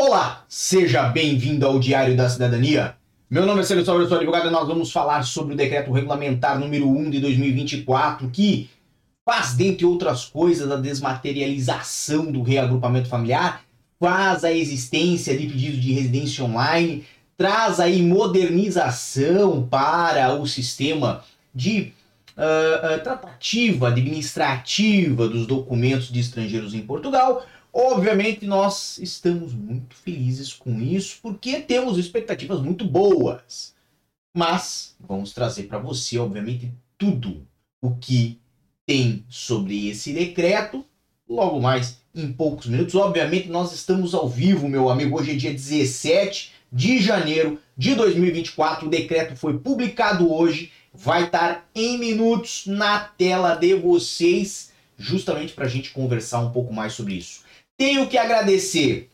Olá, seja bem-vindo ao Diário da Cidadania. Meu nome é Celso Sobra, eu sou advogado e nós vamos falar sobre o decreto regulamentar número 1 de 2024, que faz, dentre outras coisas, a desmaterialização do reagrupamento familiar, faz a existência de pedidos de residência online, traz aí modernização para o sistema de uh, tratativa administrativa dos documentos de estrangeiros em Portugal, Obviamente, nós estamos muito felizes com isso, porque temos expectativas muito boas. Mas vamos trazer para você, obviamente, tudo o que tem sobre esse decreto logo mais em poucos minutos. Obviamente, nós estamos ao vivo, meu amigo. Hoje é dia 17 de janeiro de 2024. O decreto foi publicado hoje, vai estar em minutos na tela de vocês, justamente para a gente conversar um pouco mais sobre isso. Tenho que agradecer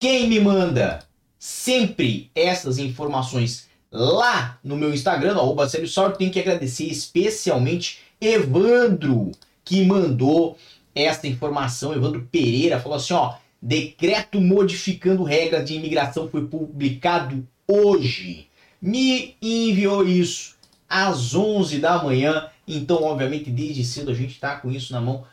quem me manda sempre essas informações lá no meu Instagram, arroba Sorte. Tenho que agradecer especialmente Evandro, que mandou esta informação. Evandro Pereira falou assim: ó, decreto modificando regras de imigração foi publicado hoje. Me enviou isso às 11 da manhã. Então, obviamente, desde cedo a gente está com isso na mão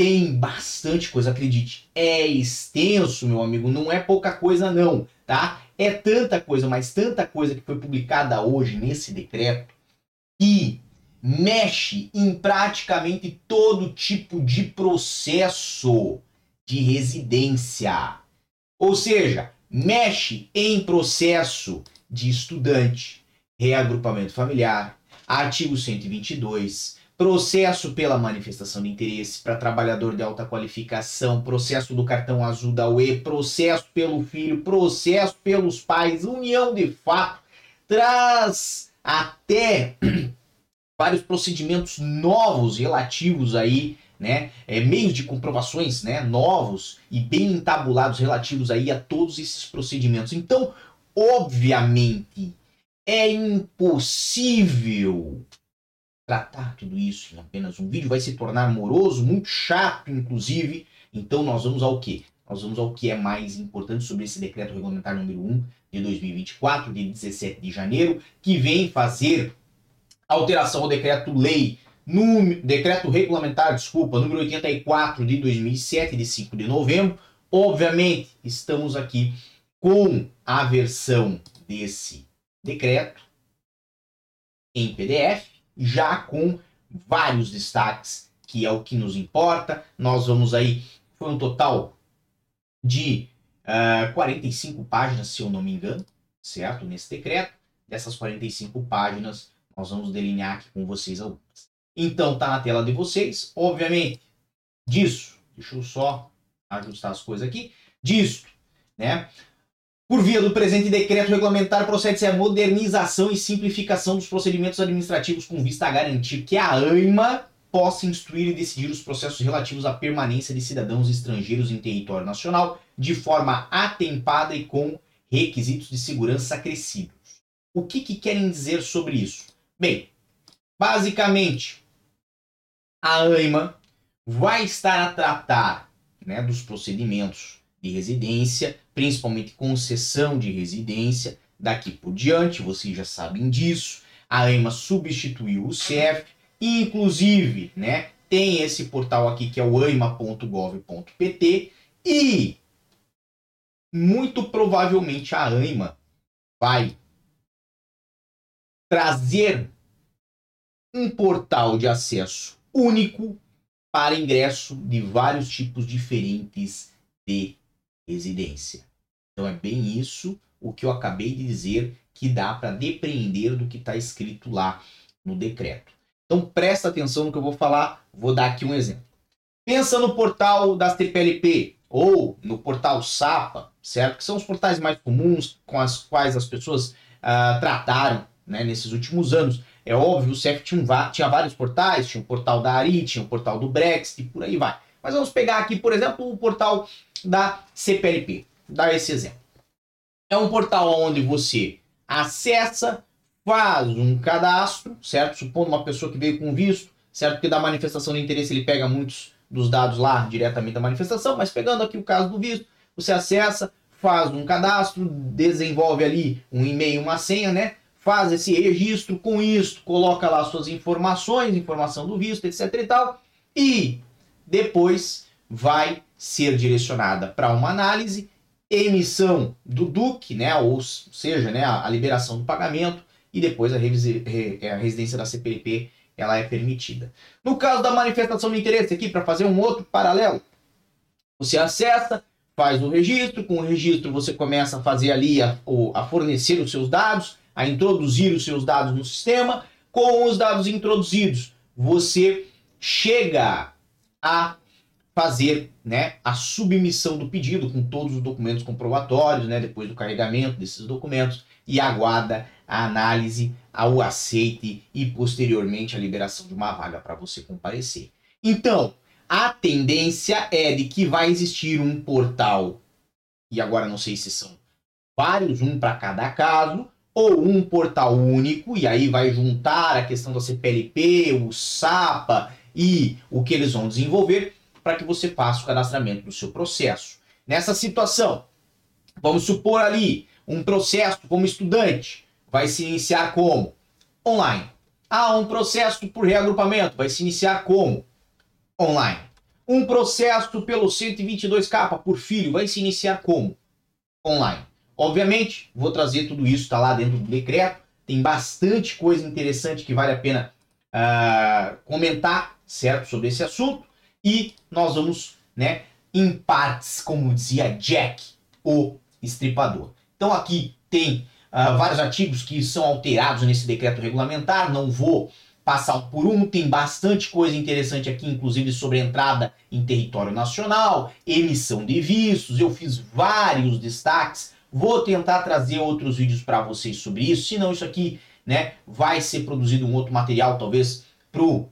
tem bastante coisa, acredite. É extenso, meu amigo, não é pouca coisa não, tá? É tanta coisa, mas tanta coisa que foi publicada hoje nesse decreto que mexe em praticamente todo tipo de processo de residência. Ou seja, mexe em processo de estudante, reagrupamento familiar, artigo 122, processo pela manifestação de interesse para trabalhador de alta qualificação, processo do cartão azul da UE, processo pelo filho, processo pelos pais, união de fato, traz até vários procedimentos novos relativos aí, né, é, meios de comprovações, né, novos e bem entabulados relativos aí a todos esses procedimentos. Então, obviamente, é impossível tratar tudo isso em apenas um vídeo vai se tornar moroso, muito chato, inclusive. Então nós vamos ao que? Nós vamos ao que é mais importante sobre esse decreto regulamentar número 1 de 2024, de 17 de janeiro, que vem fazer alteração ao decreto-lei, decreto regulamentar, desculpa, número 84 de 2007, de 5 de novembro. Obviamente, estamos aqui com a versão desse decreto em PDF já com vários destaques, que é o que nos importa. Nós vamos aí, foi um total de uh, eh, 45 páginas, se eu não me engano, certo? Nesse decreto. Dessas 45 páginas, nós vamos delinear aqui com vocês algumas. Então, tá na tela de vocês, obviamente, disso, deixa eu só ajustar as coisas aqui, disso, né? Por via do presente decreto regulamentar, procede-se a modernização e simplificação dos procedimentos administrativos com vista a garantir que a AIMA possa instruir e decidir os processos relativos à permanência de cidadãos estrangeiros em território nacional de forma atempada e com requisitos de segurança acrescidos. O que, que querem dizer sobre isso? Bem, basicamente, a AIMA vai estar a tratar né, dos procedimentos de residência, principalmente concessão de residência. Daqui por diante, vocês já sabem disso. A EMA substituiu o CEF, inclusive, né, tem esse portal aqui que é o aima.gov.pt e muito provavelmente a AIMA vai trazer um portal de acesso único para ingresso de vários tipos diferentes de residência. Então é bem isso o que eu acabei de dizer que dá para depreender do que está escrito lá no decreto. Então presta atenção no que eu vou falar, vou dar aqui um exemplo. Pensa no portal das TPLP ou no portal SAPA, certo? Que são os portais mais comuns com as quais as pessoas uh, trataram né, nesses últimos anos. É óbvio, o CEF tinha, tinha vários portais, tinha o portal da ARI, tinha o portal do Brexit e por aí vai. Mas vamos pegar aqui, por exemplo, o portal da CPLP. Dar esse exemplo. É um portal onde você acessa, faz um cadastro, certo? Supondo uma pessoa que veio com visto, certo? Que da manifestação de interesse ele pega muitos dos dados lá diretamente da manifestação, mas pegando aqui o caso do visto, você acessa, faz um cadastro, desenvolve ali um e-mail, uma senha, né? Faz esse registro com isso, coloca lá suas informações, informação do visto, etc e tal, e depois vai ser direcionada para uma análise, emissão do DUC, né? Ou seja, né, a liberação do pagamento e depois a, a residência da CPLP ela é permitida. No caso da manifestação de interesse aqui, para fazer um outro paralelo, você acessa, faz o registro, com o registro você começa a fazer ali, a, a fornecer os seus dados, a introduzir os seus dados no sistema. Com os dados introduzidos, você chega a fazer né, a submissão do pedido com todos os documentos comprobatórios, né, depois do carregamento desses documentos, e aguarda a análise, ao aceite e posteriormente a liberação de uma vaga para você comparecer. Então, a tendência é de que vai existir um portal, e agora não sei se são vários, um para cada caso, ou um portal único, e aí vai juntar a questão da CPLP, o SAPA e o que eles vão desenvolver para que você faça o cadastramento do seu processo. Nessa situação, vamos supor ali um processo como estudante, vai se iniciar como? Online. Ah, um processo por reagrupamento vai se iniciar como? Online. Um processo pelo 122K por filho vai se iniciar como? Online. Obviamente, vou trazer tudo isso, está lá dentro do decreto. Tem bastante coisa interessante que vale a pena uh, comentar, certo, sobre esse assunto. E nós vamos, né, em partes, como dizia Jack, o estripador. Então aqui tem uh, vários artigos que são alterados nesse decreto regulamentar, não vou passar por um, tem bastante coisa interessante aqui, inclusive sobre entrada em território nacional, emissão de vistos, eu fiz vários destaques, vou tentar trazer outros vídeos para vocês sobre isso, senão isso aqui né, vai ser produzido um outro material, talvez para o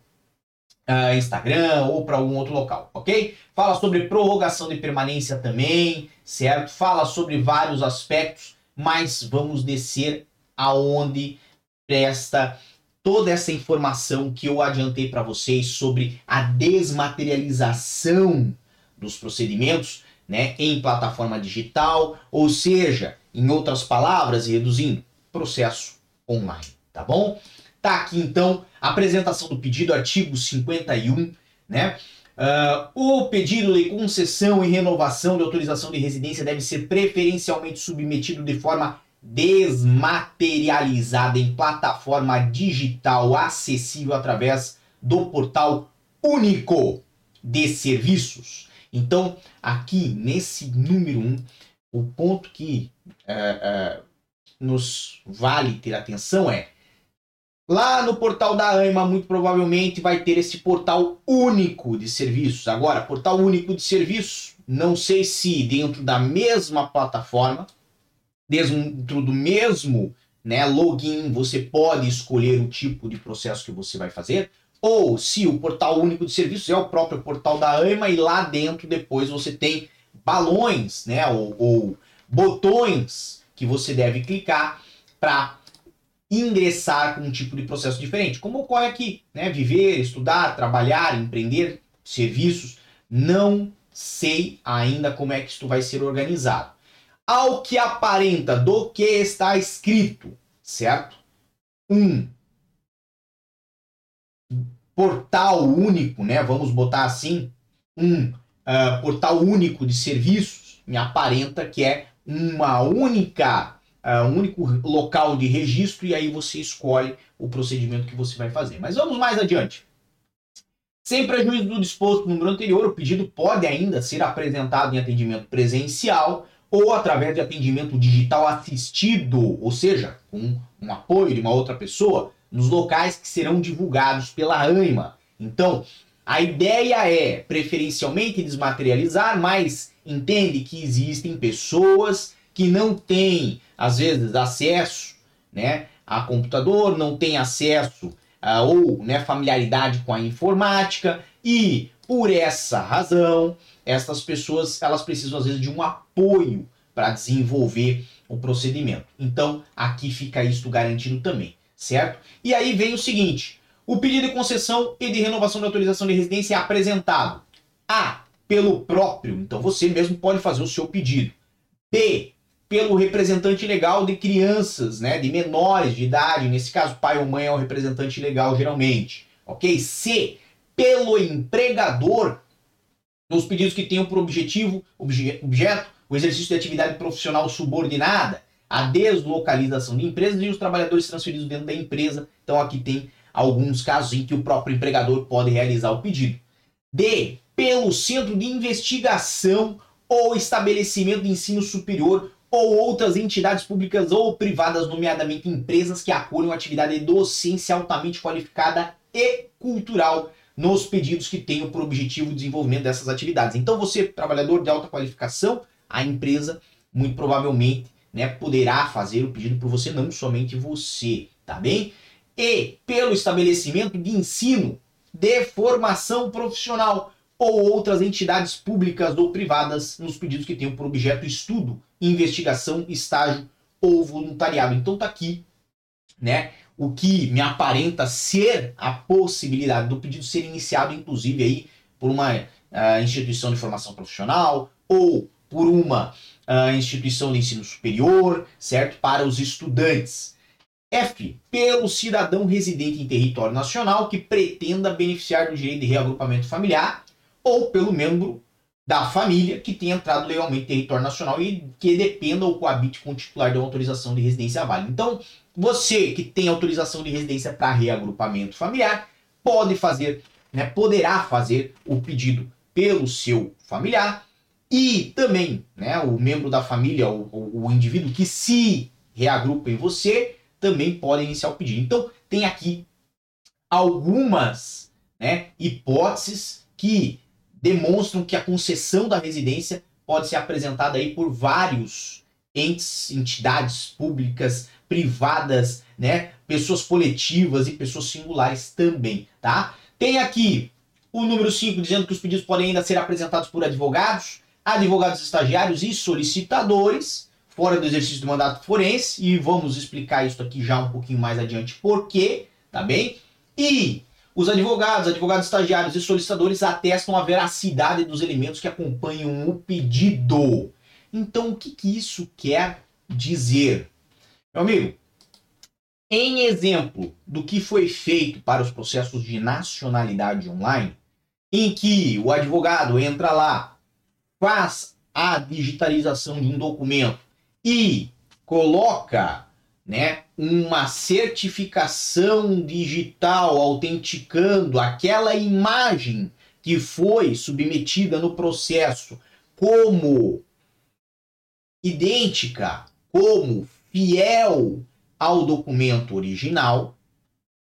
uh, Instagram ou para algum outro local, ok? Fala sobre prorrogação de permanência também, certo? Fala sobre vários aspectos mas vamos descer aonde presta toda essa informação que eu adiantei para vocês sobre a desmaterialização dos procedimentos, né, em plataforma digital, ou seja, em outras palavras, reduzindo, processo online, tá bom? Tá aqui então apresentação do pedido, artigo 51, né? Uh, o pedido de concessão e renovação de autorização de residência deve ser preferencialmente submetido de forma desmaterializada em plataforma digital acessível através do portal único de serviços. Então, aqui nesse número 1, um, o ponto que uh, uh, nos vale ter atenção é Lá no portal da AIMA, muito provavelmente vai ter esse portal único de serviços. Agora, portal único de serviços, não sei se dentro da mesma plataforma, dentro do mesmo né, login, você pode escolher o tipo de processo que você vai fazer, ou se o portal único de serviços é o próprio portal da AIMA e lá dentro depois você tem balões, né, ou, ou botões que você deve clicar para ingressar com um tipo de processo diferente, como ocorre aqui, né? Viver, estudar, trabalhar, empreender, serviços, não sei ainda como é que isto vai ser organizado. Ao que aparenta do que está escrito, certo? Um portal único, né? Vamos botar assim, um uh, portal único de serviços, me aparenta que é uma única uh, um único local de registro e aí você escolhe o procedimento que você vai fazer. Mas vamos mais adiante. Sem prejuízo do disposto no número anterior, o pedido pode ainda ser apresentado em atendimento presencial ou através de atendimento digital assistido, ou seja, com um apoio de uma outra pessoa, nos locais que serão divulgados pela AIMA. Então, a ideia é preferencialmente desmaterializar, mas entende que existem pessoas que não têm às vezes, acesso né, a computador, não tem acesso uh, ou né, familiaridade com a informática e por essa razão, essas pessoas elas precisam às vezes de um apoio para desenvolver o procedimento. Então, aqui fica isso garantido também, certo? E aí vem o seguinte: o pedido de concessão e de renovação de autorização de residência é apresentado A pelo próprio, então você mesmo pode fazer o seu pedido. B, pelo representante legal de crianças, né, de menores de idade, nesse caso pai ou mãe é o representante legal geralmente, ok? C, pelo empregador, nos pedidos que tenham por objetivo, obje, objeto, o exercício de atividade profissional subordinada, a deslocalização de empresas e os trabalhadores transferidos dentro da empresa. Então aqui tem alguns casos em que o próprio empregador pode realizar o pedido. D, pelo centro de investigação ou estabelecimento de ensino superior ou outras entidades públicas ou privadas, nomeadamente empresas que acolham atividade de docência altamente qualificada e cultural nos pedidos que tenham por objetivo o desenvolvimento dessas atividades. Então, você, trabalhador de alta qualificação, a empresa muito provavelmente né, poderá fazer o pedido por você, não somente você, tá bem? E pelo estabelecimento de ensino de formação profissional ou outras entidades públicas ou privadas nos pedidos que tenham por objeto estudo, investigação, estágio ou voluntariado. Então tá aqui, né? O que me aparenta ser a possibilidade do pedido ser iniciado, inclusive aí por uma uh, instituição de formação profissional ou por uma uh, instituição de ensino superior, certo? Para os estudantes. F. Pelo cidadão residente em território nacional que pretenda beneficiar do direito de reagrupamento familiar ou pelo membro da família que tenha entrado legalmente em território nacional e que dependa ou coabite com o titular de uma autorização de residência válida. Então, você que tem autorização de residência para reagrupamento familiar pode fazer, né, poderá fazer o pedido pelo seu familiar e também, né, o membro da família, o, o, o indivíduo que se reagrupa em você, também pode iniciar o pedido. Então, tem aqui algumas né, hipóteses que demonstram que a concessão da residência pode ser apresentada aí por vários entes, entidades públicas, privadas, né, pessoas coletivas e pessoas singulares também, tá? Tem aqui o número 5 dizendo que os pedidos podem ainda ser apresentados por advogados, advogados estagiários e solicitadores, fora do exercício do mandato forense, e vamos explicar isso aqui já um pouquinho mais adiante por quê, tá bem? E os advogados, advogados estagiários e solicitadores atestam a veracidade dos elementos que acompanham o pedido. Então, o que, que isso quer dizer? Meu amigo, em exemplo do que foi feito para os processos de nacionalidade online, em que o advogado entra lá, faz a digitalização de um documento e coloca né, uma certificação digital autenticando aquela imagem que foi submetida no processo como idêntica, como fiel ao documento original,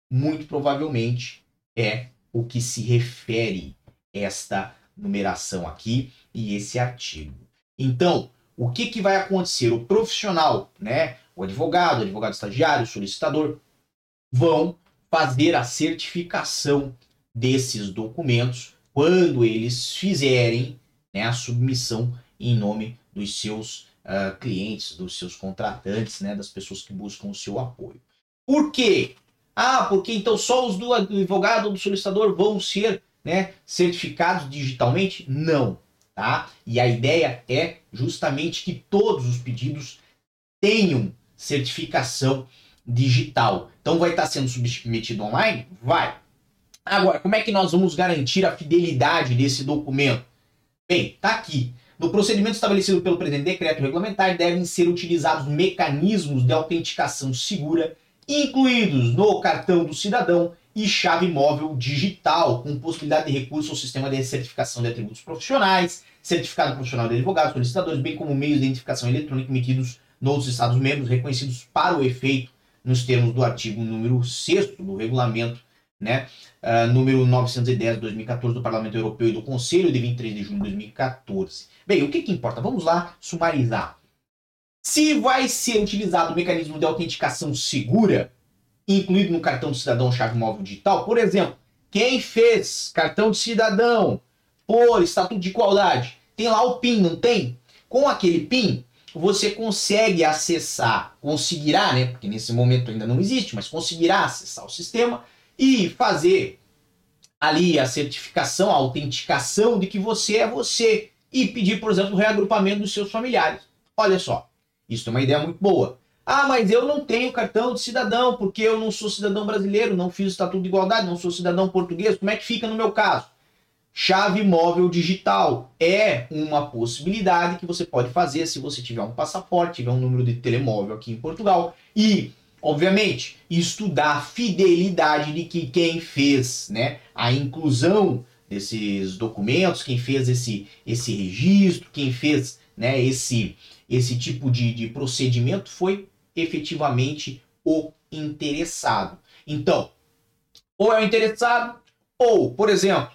muito provavelmente é o que se refere esta numeração aqui e esse artigo. Então, o que, que vai acontecer? O profissional, né, o advogado, o advogado estagiário, o solicitador, vão fazer a certificação desses documentos quando eles fizerem né, a submissão em nome dos seus uh, clientes, dos seus contratantes, né, das pessoas que buscam o seu apoio. Por quê? Ah, porque então só os do advogado ou do solicitador vão ser né, certificados digitalmente? Não, tá? E a ideia é justamente que todos os pedidos tenham certificação digital. Então vai estar sendo submetido online? Vai. Agora, como é que nós vamos garantir a fidelidade desse documento? Bem, tá aqui. No procedimento estabelecido pelo presente decreto regulamentar, devem ser utilizados mecanismos de autenticação segura, incluídos no cartão do cidadão e chave móvel digital, com possibilidade de recurso ao sistema de certificação de atributos profissionais, certificado profissional de advogados, solicitadores, bem como meios de identificação eletrônica emitidos nos Estados-membros, reconhecidos para o efeito nos termos do artigo número 6 do regulamento, né, uh, número 910 de 2014 do Parlamento Europeu e do Conselho de 23 de junho de 2014. Bem, o que, que importa? Vamos lá sumarizar. Se vai ser utilizado o mecanismo de autenticação segura, incluído no cartão de cidadão chave móvel digital, por exemplo, quem fez cartão de cidadão por estatuto de igualdade, tem lá o PIN, não tem? Com aquele PIN, você consegue acessar, conseguirá, né? Porque nesse momento ainda não existe, mas conseguirá acessar o sistema e fazer ali a certificação, a autenticação de que você é você e pedir, por exemplo, o reagrupamento dos seus familiares. Olha só, isso é uma ideia muito boa. Ah, mas eu não tenho cartão de cidadão porque eu não sou cidadão brasileiro, não fiz o estatuto de igualdade, não sou cidadão português. Como é que fica no meu caso? Chave móvel digital é uma possibilidade que você pode fazer se você tiver um passaporte, tiver um número de telemóvel aqui em Portugal e, obviamente, estudar a fidelidade de que quem fez, né, a inclusão desses documentos, quem fez esse, esse registro, quem fez né, esse, esse tipo de, de procedimento foi efetivamente o interessado. Então, ou é o interessado, ou, por exemplo,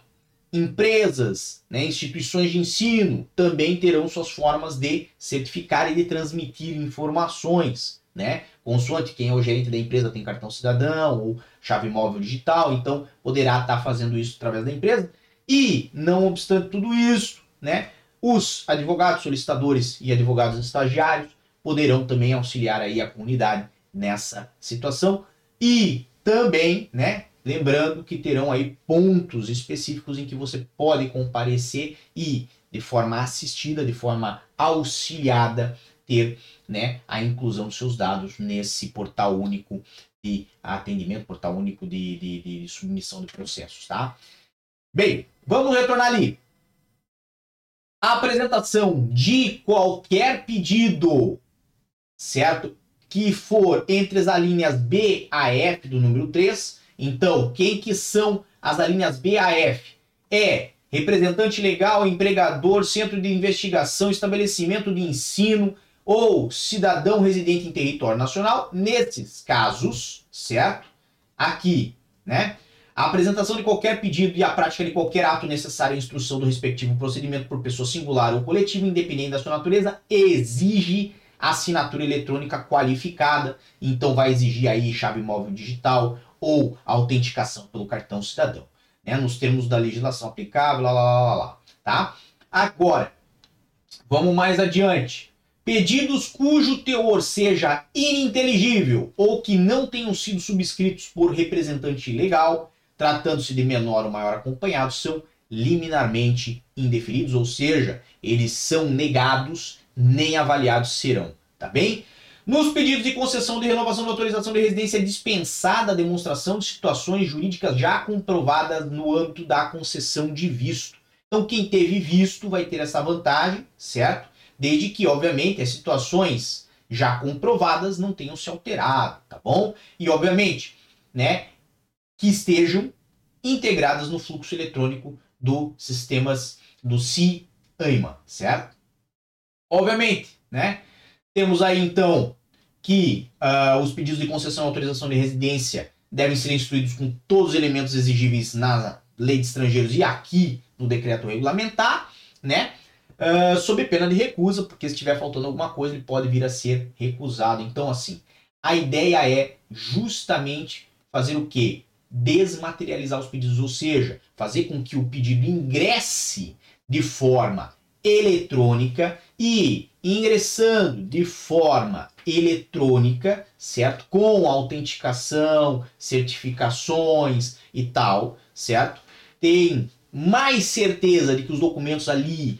empresas, né, instituições de ensino também terão suas formas de certificar e de transmitir informações, né? Consoante quem é o gerente da empresa tem cartão cidadão ou chave móvel digital, então poderá estar fazendo isso através da empresa. E, não obstante tudo isso, né, os advogados solicitadores e advogados estagiários poderão também auxiliar aí a comunidade nessa situação e também, né, lembrando que terão aí pontos específicos em que você pode comparecer e de forma assistida, de forma auxiliada ter, né, a inclusão dos seus dados nesse portal único de atendimento, portal único de, de, de submissão de processos, tá? Bem, vamos retornar ali. A apresentação de qualquer pedido, certo? Que for entre as alíneas B a F do número 3. Então, quem que são as alíneas B a F? É representante legal, empregador, centro de investigação, estabelecimento de ensino ou cidadão residente em território nacional. Nesses casos, certo? Aqui, né? A apresentação de qualquer pedido e a prática de qualquer ato necessário à instrução do respectivo procedimento por pessoa singular ou coletiva, independente da sua natureza, exige assinatura eletrônica qualificada. Então vai exigir aí chave móvel digital ou autenticação pelo cartão cidadão, né? Nos termos da legislação aplicável, lá, lá, lá, lá, tá? Agora, vamos mais adiante. Pedidos cujo teor seja ininteligível ou que não tenham sido subscritos por representante legal tratando-se de menor ou maior acompanhado, são liminarmente indeferidos, ou seja, eles são negados, nem avaliados serão, tá bem? Nos pedidos de concessão de renovação de autorização de residência é dispensada a demonstração de situações jurídicas já comprovadas no âmbito da concessão de visto. Então, quem teve visto vai ter essa vantagem, certo? Desde que, obviamente, as situações já comprovadas não tenham se alterado, tá bom? E, obviamente, né, que estejam integradas no fluxo eletrônico do sistemas do CIAIMA, certo? Obviamente, né? Temos aí então que uh, os pedidos de concessão e autorização de residência devem ser instruídos com todos os elementos exigíveis na lei de estrangeiros e aqui no decreto regulamentar, né? Uh, sob pena de recusa, porque se estiver faltando alguma coisa, ele pode vir a ser recusado. Então, assim, a ideia é justamente fazer o quê? desmaterializar os pedidos, ou seja, fazer com que o pedido ingresse de forma eletrônica e ingressando de forma eletrônica, certo? Com autenticação, certificações e tal, certo? Tem mais certeza de que os documentos ali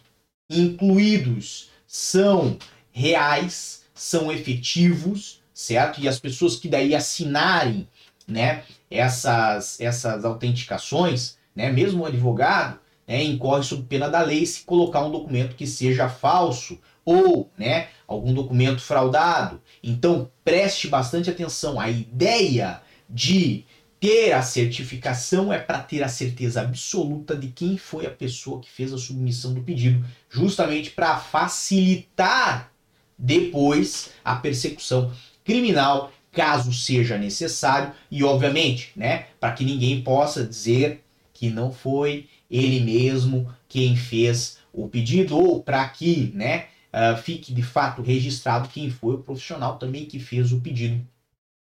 incluídos são reais, são efetivos, certo? E as pessoas que daí assinarem né, essas, essas autenticações, né, mesmo o advogado né, incorre sob pena da lei se colocar um documento que seja falso ou né, algum documento fraudado. Então preste bastante atenção. A ideia de ter a certificação é para ter a certeza absoluta de quem foi a pessoa que fez a submissão do pedido, justamente para facilitar depois a persecução criminal caso seja necessário e obviamente, né, para que ninguém possa dizer que não foi ele mesmo quem fez o pedido ou para que, né, uh, fique de fato registrado quem foi o profissional também que fez o pedido.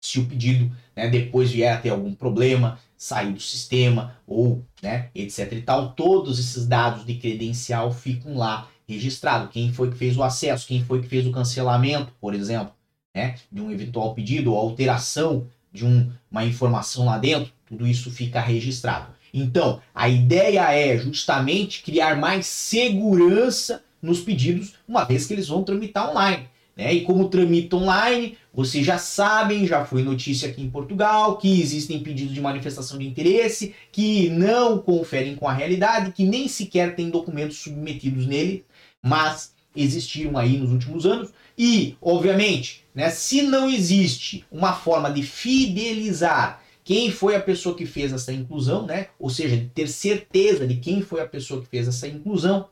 Se o pedido, né, depois vier a ter algum problema, sair do sistema ou, né, etc e tal, todos esses dados de credencial ficam lá registrados. Quem foi que fez o acesso, quem foi que fez o cancelamento, por exemplo né, de um eventual pedido ou alteração de um, uma informação lá dentro, tudo isso fica registrado. Então, a ideia é justamente criar mais segurança nos pedidos, uma vez que eles vão tramitar online. Né? E como tramita online, vocês já sabem, já foi notícia aqui em Portugal, que existem pedidos de manifestação de interesse que não conferem com a realidade, que nem sequer têm documentos submetidos nele, mas existiram aí nos últimos anos. E, obviamente, né, se não existe uma forma de fidelizar quem foi a pessoa que fez essa inclusão, né? Ou seja, ter certeza de quem foi a pessoa que fez essa inclusão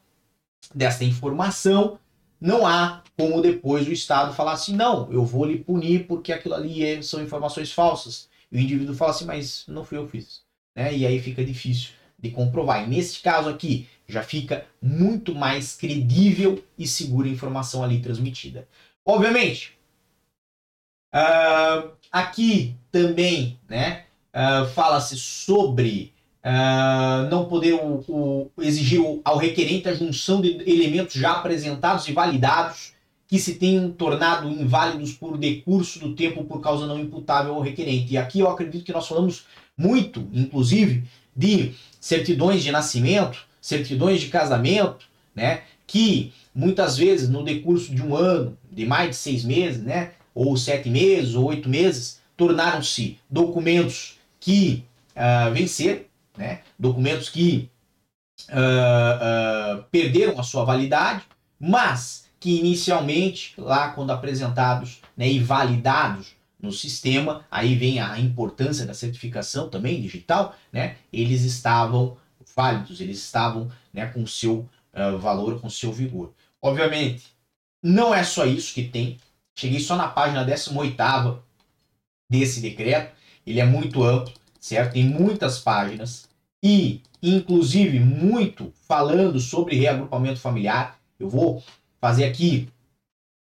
dessa informação, não há como depois o Estado falar assim, não, eu vou lhe punir porque aquilo ali é, são informações falsas. E o indivíduo fala assim, mas não fui eu que fiz. Né? E aí fica difícil de comprovar. E nesse caso aqui, já fica muito mais credível e segura a informação ali transmitida. Obviamente, uh, aqui também né, uh, fala-se sobre Uh, não poder o, o, exigir ao requerente a junção de elementos já apresentados e validados que se tenham tornado inválidos por decurso do tempo por causa não imputável ao requerente. E aqui eu acredito que nós falamos muito, inclusive, de certidões de nascimento, certidões de casamento, né, que muitas vezes no decurso de um ano, de mais de seis meses, né, ou sete meses, ou oito meses, tornaram-se documentos que uh, venceram, né? documentos que uh, uh, perderam a sua validade, mas que inicialmente, lá quando apresentados né, e validados no sistema, aí vem a importância da certificação também digital, né, eles estavam válidos, eles estavam né, com seu uh, valor, com seu vigor. Obviamente, não é só isso que tem. Cheguei só na página 18 desse decreto. Ele é muito amplo, certo? Tem muitas páginas e, inclusive, muito falando sobre reagrupamento familiar. Eu vou fazer aqui,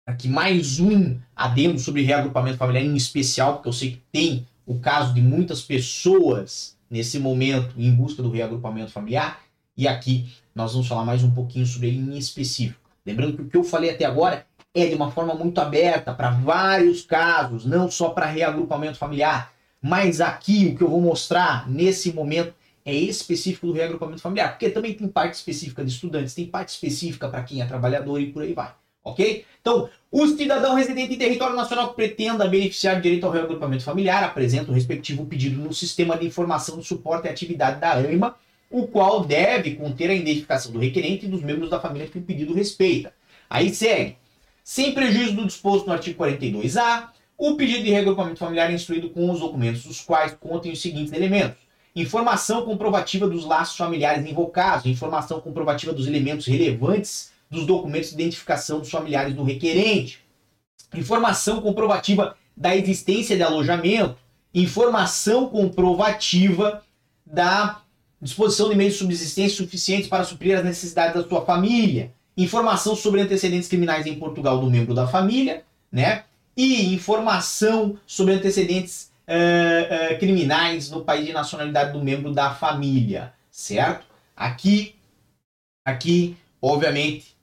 aqui mais um adendo sobre reagrupamento familiar em especial, porque eu sei que tem o caso de muitas pessoas nesse momento em busca do reagrupamento familiar. E aqui nós vamos falar mais um pouquinho sobre ele em específico. Lembrando que o que eu falei até agora é de uma forma muito aberta para vários casos, não só para reagrupamento familiar. Mas aqui o que eu vou mostrar nesse momento é específico do reagrupamento familiar, porque também tem parte específica de estudantes, tem parte específica para quem é trabalhador e por aí vai. Ok? Então, o cidadão residente em território nacional que pretenda beneficiar de direito ao reagrupamento familiar apresenta o respectivo pedido no Sistema de Informação de Suporte à Atividade da AIMA, o qual deve conter a identificação do requerente e dos membros da família que o pedido respeita. Aí segue. Sem prejuízo do disposto no artigo 42A, o pedido de reagrupamento familiar é instruído com os documentos dos quais contem os seguintes elementos. Informação comprovativa dos laços familiares invocados, informação comprovativa dos elementos relevantes dos documentos de identificação dos familiares do requerente, informação comprovativa da existência de alojamento, informação comprovativa da disposição de meios de subsistência suficientes para suprir as necessidades da sua família, informação sobre antecedentes criminais em Portugal do membro da família, né? E informação sobre antecedentes uh, uh, criminais no país de nacionalidade do membro da família, certo? Aqui, aqui, obviamente,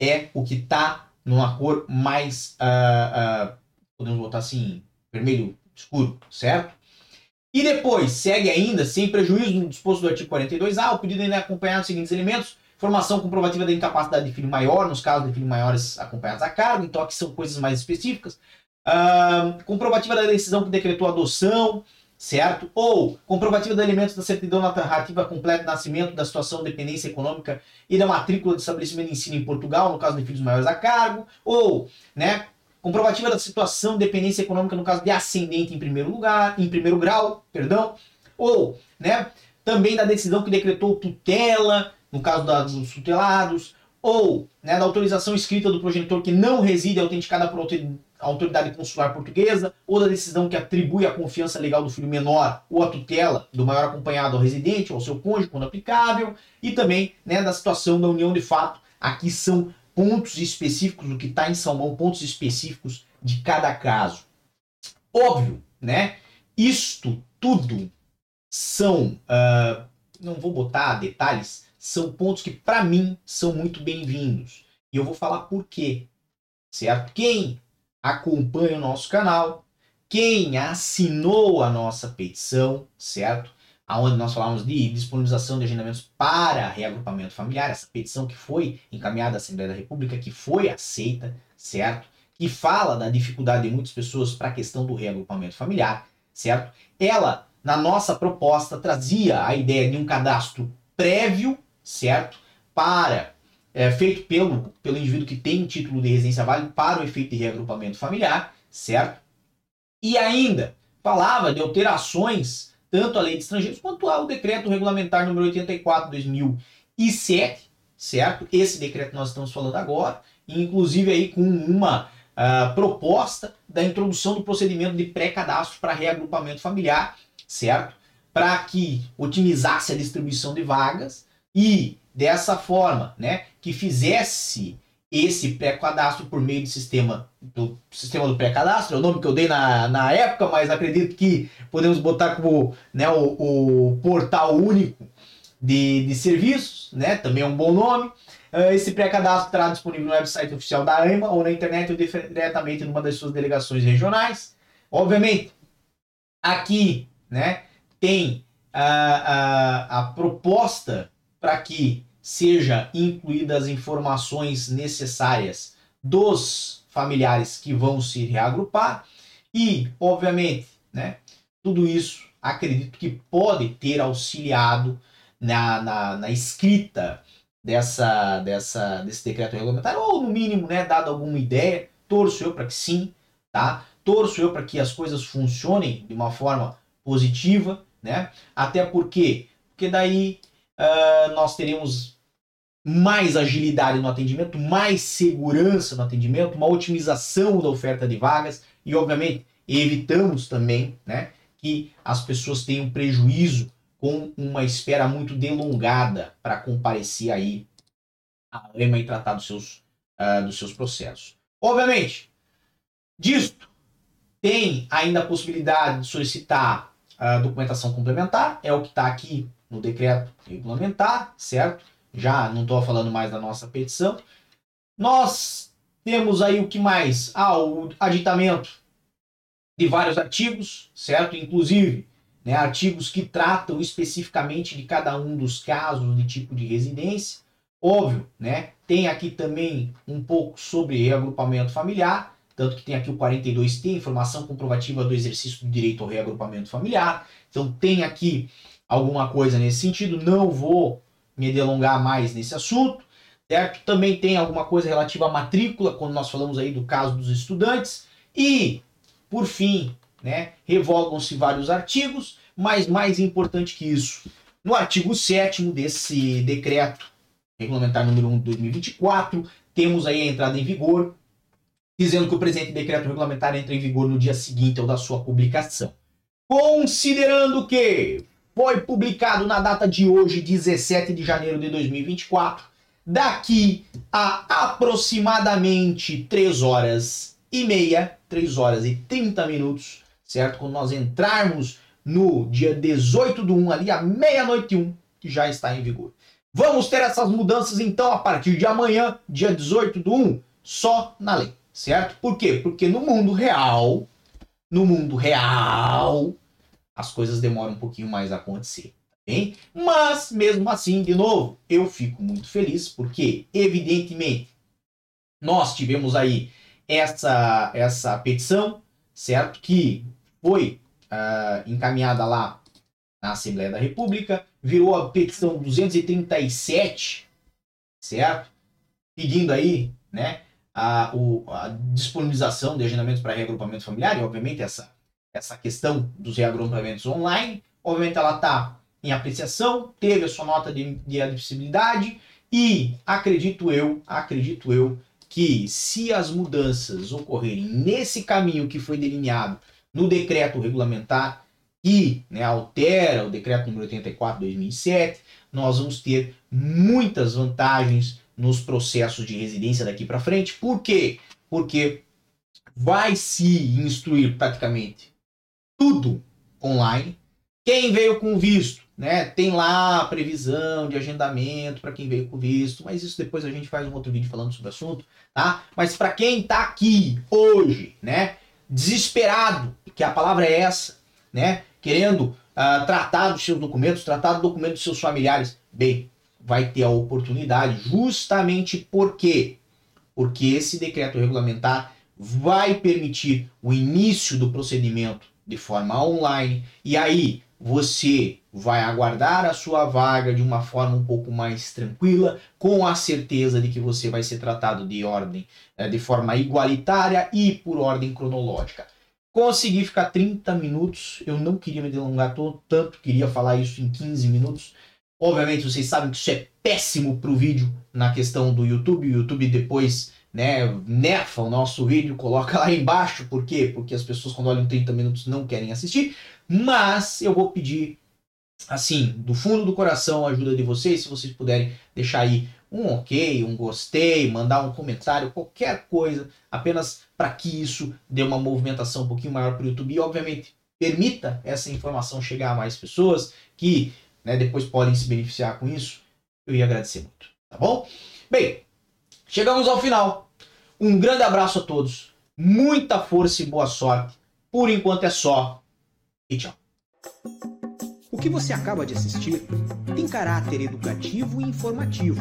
é o que está numa cor mais, uh, podemos botar assim, vermelho escuro, certo? E depois, segue ainda, sem prejuízo no disposto do artigo 42A, o pedido ainda é acompanhado dos seguintes elementos, formação comprovativa da incapacidade de filho maior, nos casos de filhos maiores acompanhados a cargo, então aqui são coisas mais específicas, Uh, comprovativa da decisão que decretou a adoção, certo? Ou comprovativa de elementos da certidão narrativa completa de nascimento, da situação de dependência econômica e da matrícula de estabelecimento de ensino em Portugal, no caso de filhos maiores a cargo. Ou, né? Comprovativa da situação de dependência econômica no caso de ascendente em primeiro lugar, em primeiro grau, perdão. Ou, né? Também da decisão que decretou tutela, no caso dos tutelados. Ou, né, da autorização escrita do progenitor que não reside autenticada por autoridade consular portuguesa, ou da decisão que atribui a confiança legal do filho menor ou a tutela do maior acompanhado ao residente ou ao seu cônjuge, quando aplicável, e também né, da situação da união de fato. Aqui são pontos específicos, o que está em salmão, pontos específicos de cada caso. Óbvio, né? Isto tudo são, uh, não vou botar detalhes, são pontos que para mim são muito bem-vindos. E eu vou falar por quê. Certo? Quem acompanha o nosso canal, quem assinou a nossa petição, certo? aonde nós falamos de disponibilização de agendamentos para reagrupamento familiar, essa petição que foi encaminhada à Assembleia da República, que foi aceita, certo? Que fala da dificuldade de muitas pessoas para a questão do reagrupamento familiar, certo? Ela, na nossa proposta, trazia a ideia de um cadastro prévio, certo? Para é, feito pelo, pelo indivíduo que tem título de residência válido para o efeito de reagrupamento familiar, certo? E ainda falava de alterações tanto à lei de estrangeiros quanto ao decreto regulamentar número 84 de 2007, certo? Esse decreto nós estamos falando agora, inclusive aí com uma uh, proposta da introdução do procedimento de pré-cadastro para reagrupamento familiar, certo? Para que otimizasse a distribuição de vagas e dessa forma, né, que fizesse esse pré-cadastro por meio do sistema do sistema do pré-cadastro, é o nome que eu dei na, na época, mas acredito que podemos botar como né, o, o portal único de, de serviços, né, também é um bom nome. Uh, esse pré-cadastro estará disponível no website oficial da AIMA ou na internet ou diretamente numa das suas delegações regionais. Obviamente, aqui né, tem a, a, a proposta para que seja incluídas as informações necessárias dos familiares que vão se reagrupar e, obviamente, né, tudo isso acredito que pode ter auxiliado na, na, na escrita dessa, dessa, desse decreto regulamentar, ou no mínimo, né, dado alguma ideia, torço eu para que sim, tá? Torço eu para que as coisas funcionem de uma forma positiva, né? Até porque, porque daí uh, nós teríamos mais agilidade no atendimento, mais segurança no atendimento, uma otimização da oferta de vagas e, obviamente, evitamos também né, que as pessoas tenham prejuízo com uma espera muito delongada para comparecer aí a EMA e tratar dos seus, uh, dos seus processos. Obviamente, disto tem ainda a possibilidade de solicitar a uh, documentação complementar, é o que está aqui no decreto regulamentar, certo? Já não estou falando mais da nossa petição. Nós temos aí o que mais? Ah, o aditamento de vários artigos, certo? Inclusive, né, artigos que tratam especificamente de cada um dos casos de tipo de residência. Óbvio, né? Tem aqui também um pouco sobre reagrupamento familiar, tanto que tem aqui o 42T, informação comprovativa do exercício do direito ao reagrupamento familiar. Então tem aqui alguma coisa nesse sentido. Não vou me delongar mais nesse assunto. Certo? Também tem alguma coisa relativa à matrícula, quando nós falamos aí do caso dos estudantes. E, por fim, né, revogam-se vários artigos, mas mais importante que isso, no artigo 7 desse decreto regulamentar número 1 de 2024, temos aí a entrada em vigor, dizendo que o presente decreto regulamentar entra em vigor no dia seguinte ao da sua publicação. Considerando que foi publicado na data de hoje, 17 de janeiro de 2024, daqui a aproximadamente 3 horas e meia, 3 horas e 30 minutos, certo? Quando nós entrarmos no dia 18 do 1, ali à meia-noite 1, que já está em vigor. Vamos ter essas mudanças então a partir de amanhã, dia 18 do 1, só na lei, certo? Por quê? Porque no mundo real, no mundo real, as coisas demoram um pouquinho mais a acontecer. Tá bem? Mas, mesmo assim, de novo, eu fico muito feliz porque, evidentemente, nós tivemos aí essa, essa petição, certo? Que foi uh, encaminhada lá na Assembleia da República, virou a petição 237, certo? Pedindo aí, né, a, o, a disponibilização de agendamentos para reagrupamento familiar, e obviamente essa, essa questão dos reagrupamentos online, obviamente ela está em apreciação, teve a sua nota de, de admissibilidade, e acredito eu, acredito eu, que se as mudanças ocorrerem nesse caminho que foi delineado no decreto regulamentar que né, altera o decreto número 84 de 2007, nós vamos ter muitas vantagens nos processos de residência daqui para frente. Por quê? Porque vai se instruir praticamente tudo online. Quem veio com visto, né, tem lá previsão de agendamento para quem veio com visto, mas isso depois a gente faz um outro vídeo falando sobre o assunto, tá? Mas para quem está aqui hoje, né, desesperado, que a palavra é essa, né? Querendo uh, tratar dos seus documentos, tratar do documento dos seus familiares, bem, vai ter a oportunidade justamente por quê? Porque esse decreto regulamentar vai permitir o início do procedimento de forma online e aí você vai aguardar a sua vaga de uma forma um pouco mais tranquila, com a certeza de que você vai ser tratado de ordem, eh, de forma igualitária e por ordem cronológica. Consegui ficar 30 minutos, eu não queria me delongar tanto, queria falar isso em 15 minutos. Obviamente vocês sabem que isso é péssimo para o vídeo na questão do YouTube, o YouTube depois né, nerfa o nosso vídeo, coloca lá embaixo, por quê? Porque as pessoas quando olham 30 minutos não querem assistir, mas eu vou pedir, assim, do fundo do coração a ajuda de vocês, se vocês puderem deixar aí um ok, um gostei, mandar um comentário, qualquer coisa, apenas para que isso dê uma movimentação um pouquinho maior para o YouTube e, obviamente, permita essa informação chegar a mais pessoas que né, depois podem se beneficiar com isso, eu ia agradecer muito, tá bom? Bem, Chegamos ao final. Um grande abraço a todos. Muita força e boa sorte. Por enquanto é só. E tchau. O que você acaba de assistir tem caráter educativo e informativo.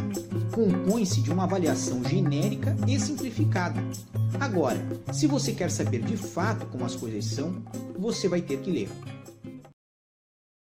Compõe-se de uma avaliação genérica e simplificada. Agora, se você quer saber de fato como as coisas são, você vai ter que ler.